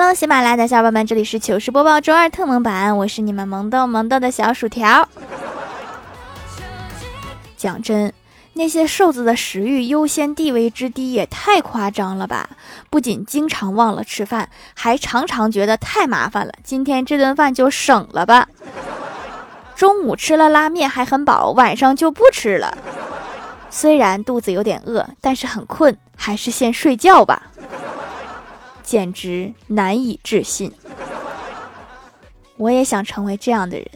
Hello，喜马拉雅的小伙伴们，这里是糗事播报周二特萌版，我是你们萌豆萌豆的小薯条。讲真，那些瘦子的食欲优先地位之低也太夸张了吧！不仅经常忘了吃饭，还常常觉得太麻烦了，今天这顿饭就省了吧。中午吃了拉面还很饱，晚上就不吃了。虽然肚子有点饿，但是很困，还是先睡觉吧。简直难以置信，我也想成为这样的人。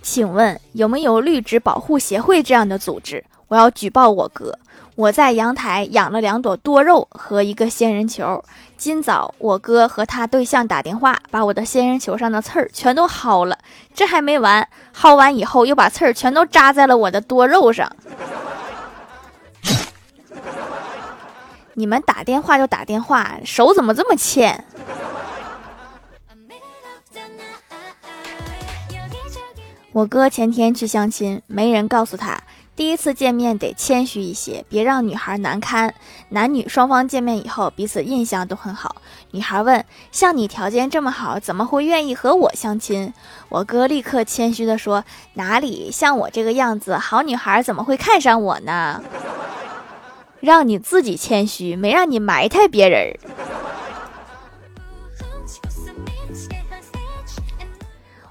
请问有没有绿植保护协会这样的组织？我要举报我哥。我在阳台养了两朵多肉和一个仙人球。今早我哥和他对象打电话，把我的仙人球上的刺儿全都薅了。这还没完，薅完以后又把刺儿全都扎在了我的多肉上。你们打电话就打电话，手怎么这么欠？我哥前天去相亲，没人告诉他，第一次见面得谦虚一些，别让女孩难堪。男女双方见面以后，彼此印象都很好。女孩问：“像你条件这么好，怎么会愿意和我相亲？”我哥立刻谦虚地说：“哪里像我这个样子，好女孩怎么会看上我呢？”让你自己谦虚，没让你埋汰别人儿。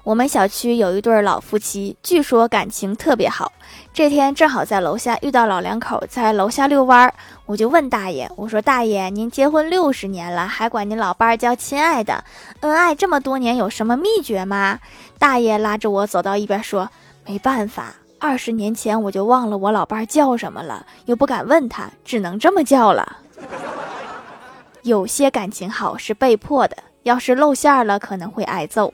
我们小区有一对老夫妻，据说感情特别好。这天正好在楼下遇到老两口在楼下遛弯儿，我就问大爷：“我说大爷，您结婚六十年了，还管您老伴儿叫亲爱的，恩爱这么多年，有什么秘诀吗？”大爷拉着我走到一边说：“没办法。”二十年前我就忘了我老伴叫什么了，又不敢问他，只能这么叫了。有些感情好是被迫的，要是露馅了可能会挨揍。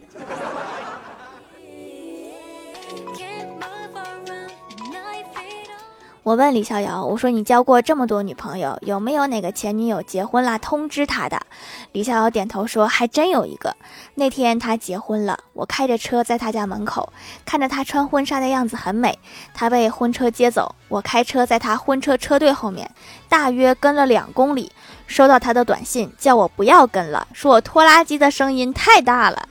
我问李逍遥：“我说你交过这么多女朋友，有没有哪个前女友结婚了通知他的？”李逍遥点头说：“还真有一个。那天他结婚了，我开着车在他家门口，看着他穿婚纱的样子很美。他被婚车接走，我开车在他婚车车队后面，大约跟了两公里，收到他的短信，叫我不要跟了，说我拖拉机的声音太大了。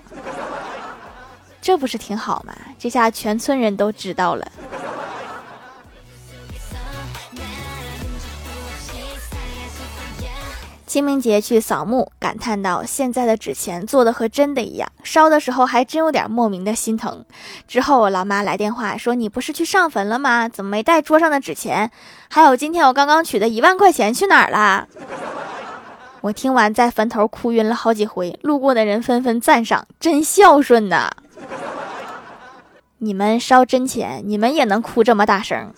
这不是挺好吗？这下全村人都知道了。”清明节去扫墓，感叹到现在的纸钱做的和真的一样，烧的时候还真有点莫名的心疼。之后我老妈来电话说：“你不是去上坟了吗？怎么没带桌上的纸钱？还有今天我刚刚取的一万块钱去哪儿了？”我听完在坟头哭晕了好几回，路过的人纷纷赞赏：“真孝顺呐！”你们烧真钱，你们也能哭这么大声？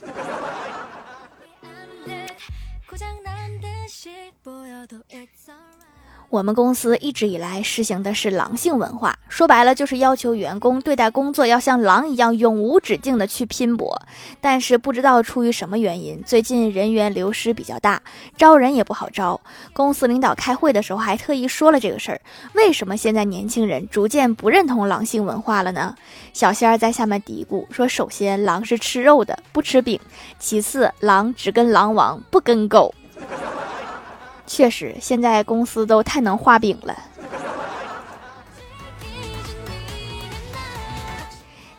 我们公司一直以来实行的是狼性文化，说白了就是要求员工对待工作要像狼一样永无止境的去拼搏。但是不知道出于什么原因，最近人员流失比较大，招人也不好招。公司领导开会的时候还特意说了这个事儿。为什么现在年轻人逐渐不认同狼性文化了呢？小仙儿在下面嘀咕说：首先，狼是吃肉的，不吃饼；其次，狼只跟狼王，不跟狗。确实，现在公司都太能画饼了。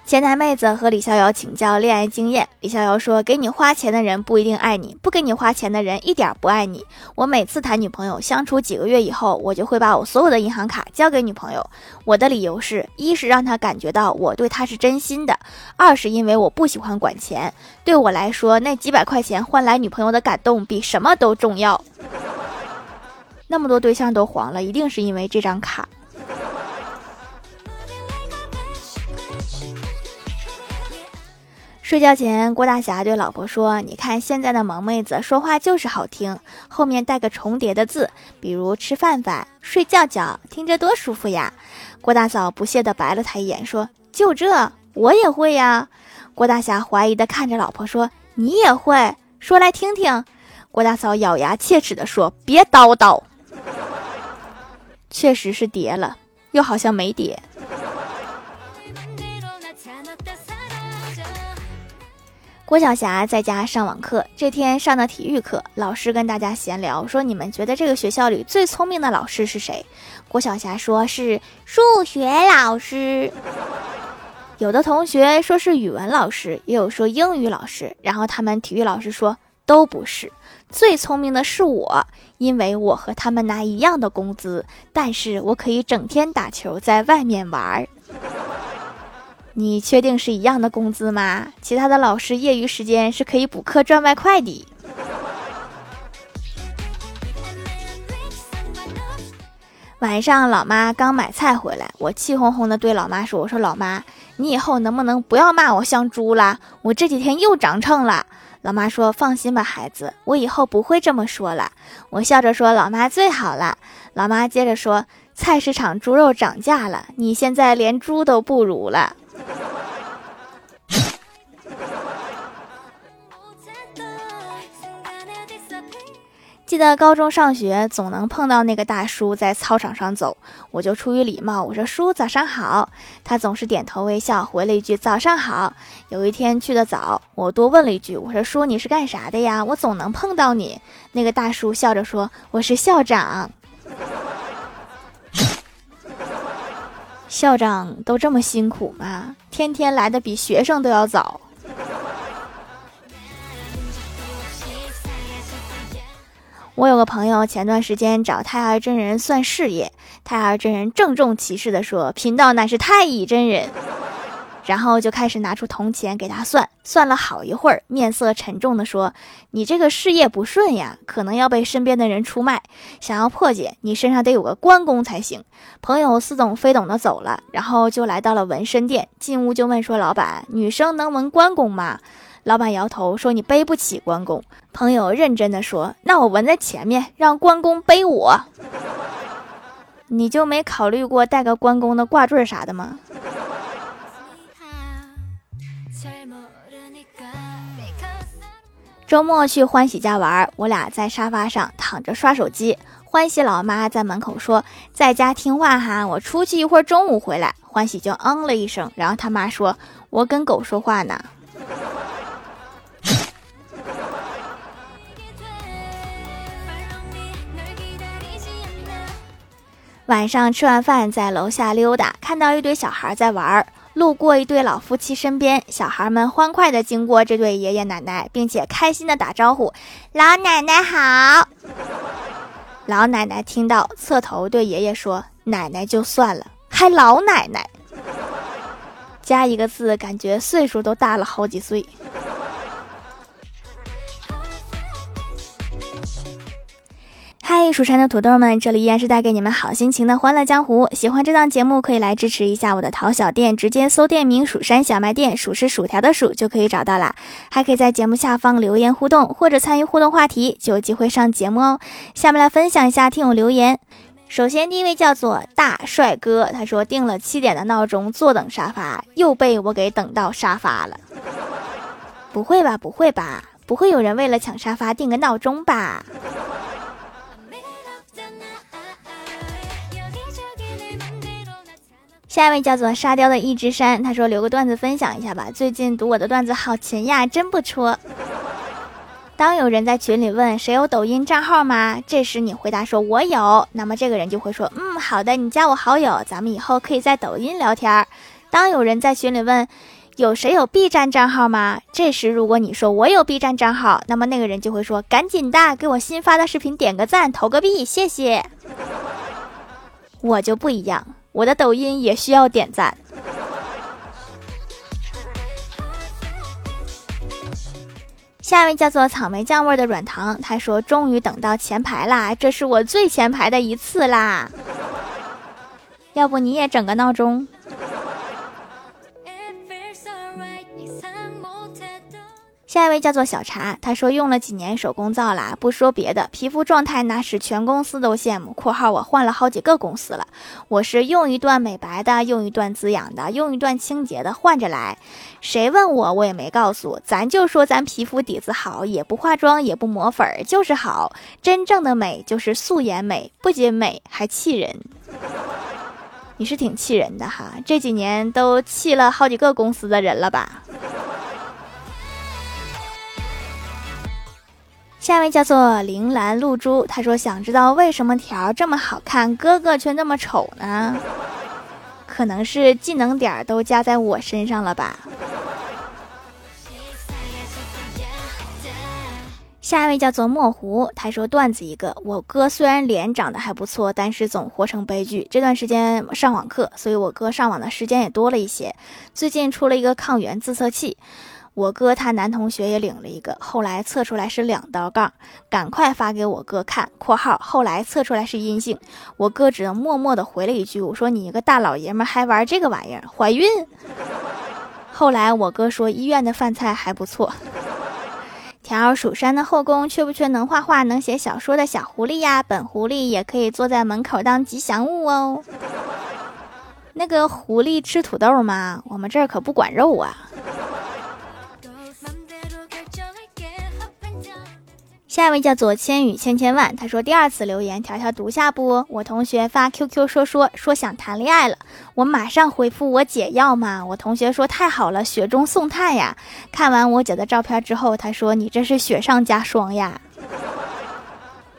前台妹子和李逍遥请教恋爱经验，李逍遥说：“给你花钱的人不一定爱你，不给你花钱的人一点不爱你。我每次谈女朋友，相处几个月以后，我就会把我所有的银行卡交给女朋友。我的理由是一是让她感觉到我对她是真心的，二是因为我不喜欢管钱。对我来说，那几百块钱换来女朋友的感动，比什么都重要。”那么多对象都黄了，一定是因为这张卡。睡觉前，郭大侠对老婆说：“你看现在的萌妹子说话就是好听，后面带个重叠的字，比如吃饭饭、睡觉觉，听着多舒服呀。”郭大嫂不屑地白了他一眼，说：“就这，我也会呀。”郭大侠怀疑地看着老婆说：“你也会？说来听听。”郭大嫂咬牙切齿地说：“别叨叨。”确实是叠了，又好像没叠。郭晓霞在家上网课，这天上的体育课，老师跟大家闲聊说：“你们觉得这个学校里最聪明的老师是谁？”郭晓霞说是数学老师。有的同学说是语文老师，也有说英语老师。然后他们体育老师说都不是，最聪明的是我，因为我和他们拿一样的工资，但是我可以整天打球，在外面玩儿。你确定是一样的工资吗？其他的老师业余时间是可以补课赚外快的。晚上老妈刚买菜回来，我气哄哄的对老妈说：“我说老妈，你以后能不能不要骂我像猪了？我这几天又长秤了。”老妈说：“放心吧，孩子，我以后不会这么说了。”我笑着说：“老妈最好了。”老妈接着说：“菜市场猪肉涨价了，你现在连猪都不如了。”记得高中上学，总能碰到那个大叔在操场上走，我就出于礼貌，我说：“叔，早上好。”他总是点头微笑，回了一句：“早上好。”有一天去的早，我多问了一句：“我说叔，你是干啥的呀？我总能碰到你。”那个大叔笑着说：“我是校长。”校长都这么辛苦吗？天天来的比学生都要早。我有个朋友，前段时间找太二真人算事业，太二真人郑重其事地说：“贫道乃是太乙真人。”然后就开始拿出铜钱给他算，算了好一会儿，面色沉重地说：“你这个事业不顺呀，可能要被身边的人出卖。想要破解，你身上得有个关公才行。”朋友似懂非懂的走了，然后就来到了纹身店，进屋就问说：“老板，女生能纹关公吗？”老板摇头说：“你背不起关公。”朋友认真的说：“那我纹在前面，让关公背我。你就没考虑过带个关公的挂坠啥的吗？” 周末去欢喜家玩，我俩在沙发上躺着刷手机。欢喜老妈在门口说：“在家听话哈，我出去一会儿，中午回来。”欢喜就嗯了一声，然后他妈说：“我跟狗说话呢。”晚上吃完饭，在楼下溜达，看到一堆小孩在玩。路过一对老夫妻身边，小孩们欢快地经过这对爷爷奶奶，并且开心地打招呼：“老奶奶好。”老奶奶听到，侧头对爷爷说：“奶奶就算了，还老奶奶，加一个字，感觉岁数都大了好几岁。”蜀山的土豆们，这里依然是带给你们好心情的欢乐江湖。喜欢这档节目，可以来支持一下我的淘小店，直接搜店名“蜀山小卖店”，数是薯条的数就可以找到啦。还可以在节目下方留言互动，或者参与互动话题，就有机会上节目哦。下面来分享一下听友留言。首先，第一位叫做大帅哥，他说定了七点的闹钟，坐等沙发，又被我给等到沙发了。不会吧，不会吧，不会有人为了抢沙发定个闹钟吧？下一位叫做沙雕的一只山，他说留个段子分享一下吧。最近读我的段子好勤呀，真不错。当有人在群里问谁有抖音账号吗？这时你回答说我有，那么这个人就会说嗯好的，你加我好友，咱们以后可以在抖音聊天。当有人在群里问有谁有 B 站账号吗？这时如果你说我有 B 站账号，那么那个人就会说赶紧的给我新发的视频点个赞，投个币，谢谢。我就不一样。我的抖音也需要点赞。下一位叫做草莓酱味的软糖，他说：“终于等到前排啦，这是我最前排的一次啦。要不你也整个闹钟？”下一位叫做小茶，他说用了几年手工皂啦，不说别的，皮肤状态那是全公司都羡慕。（括号我换了好几个公司了，我是用一段美白的，用一段滋养的，用一段清洁的，换着来。谁问我，我也没告诉。咱就说咱皮肤底子好，也不化妆，也不抹粉儿，就是好。真正的美就是素颜美，不仅美还气人。你是挺气人的哈，这几年都气了好几个公司的人了吧？下一位叫做铃兰露珠，他说想知道为什么条这么好看，哥哥却那么丑呢？可能是技能点都加在我身上了吧。下一位叫做墨湖，他说段子一个，我哥虽然脸长得还不错，但是总活成悲剧。这段时间上网课，所以我哥上网的时间也多了一些。最近出了一个抗原自测器。我哥他男同学也领了一个，后来测出来是两道杠，赶快发给我哥看（括号后来测出来是阴性）。我哥只能默默的回了一句：“我说你一个大老爷们还玩这个玩意儿，怀孕？”后来我哥说医院的饭菜还不错。条蜀山的后宫缺不缺能画画、能写小说的小狐狸呀？本狐狸也可以坐在门口当吉祥物哦。那个狐狸吃土豆吗？我们这儿可不管肉啊。下一位叫做千语千千万，他说第二次留言，条条读下不？我同学发 QQ 说说说想谈恋爱了，我马上回复我姐要吗？我同学说太好了，雪中送炭呀。看完我姐的照片之后，他说你这是雪上加霜呀，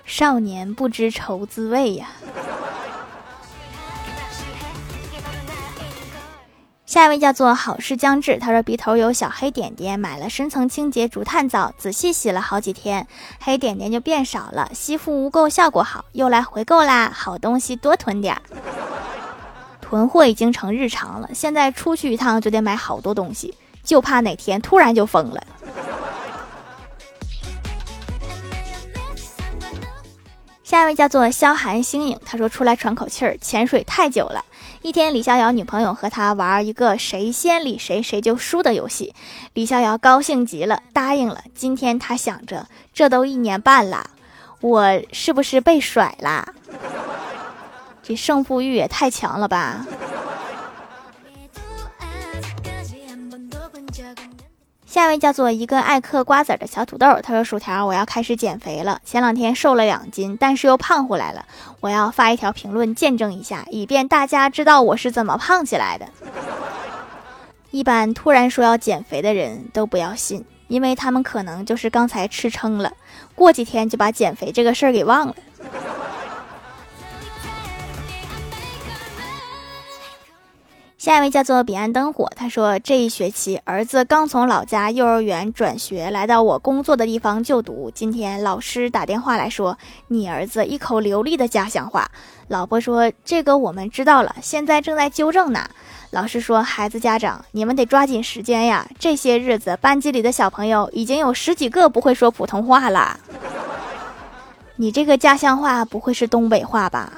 少年不知愁滋味呀。下一位叫做好事将至，他说鼻头有小黑点点，买了深层清洁竹炭皂，仔细洗了好几天，黑点点就变少了，吸附污垢效果好，又来回购啦！好东西多囤点儿，囤货已经成日常了，现在出去一趟就得买好多东西，就怕哪天突然就疯了。下一位叫做萧寒星影，他说出来喘口气儿，潜水太久了。一天，李逍遥女朋友和他玩一个谁先理谁谁就输的游戏，李逍遥高兴极了，答应了。今天他想着，这都一年半了，我是不是被甩啦？这胜负欲也太强了吧！下一位叫做一个爱嗑瓜子儿的小土豆，他说：“薯条，我要开始减肥了。前两天瘦了两斤，但是又胖回来了。我要发一条评论见证一下，以便大家知道我是怎么胖起来的。一般突然说要减肥的人都不要信，因为他们可能就是刚才吃撑了，过几天就把减肥这个事儿给忘了。”下一位叫做彼岸灯火，他说这一学期儿子刚从老家幼儿园转学来到我工作的地方就读。今天老师打电话来说，你儿子一口流利的家乡话。老婆说这个我们知道了，现在正在纠正呢。老师说孩子家长你们得抓紧时间呀，这些日子班级里的小朋友已经有十几个不会说普通话了。你这个家乡话不会是东北话吧？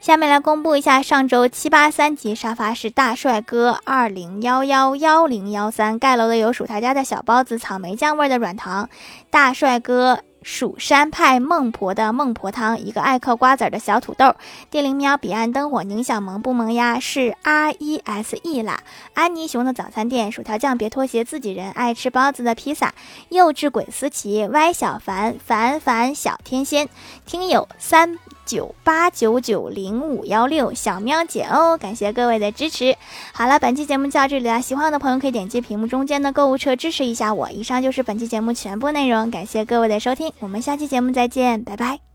下面来公布一下上周七八三级沙发是大帅哥二零幺幺幺零幺三盖楼的有薯条家的小包子草莓酱味的软糖，大帅哥。蜀山派孟婆的孟婆汤，一个爱嗑瓜子的小土豆，电灵喵，彼岸灯火，宁小萌不萌呀？是 R E S E 啦。安妮熊的早餐店，薯条酱别拖鞋，自己人爱吃包子的披萨，幼稚鬼思琪，歪小凡，凡凡小天仙，听友三九八九九零五幺六，小喵姐哦，感谢各位的支持。好了，本期节目就到这里了，喜欢我的朋友可以点击屏幕中间的购物车支持一下我。以上就是本期节目全部内容，感谢各位的收听。我们下期节目再见，拜拜。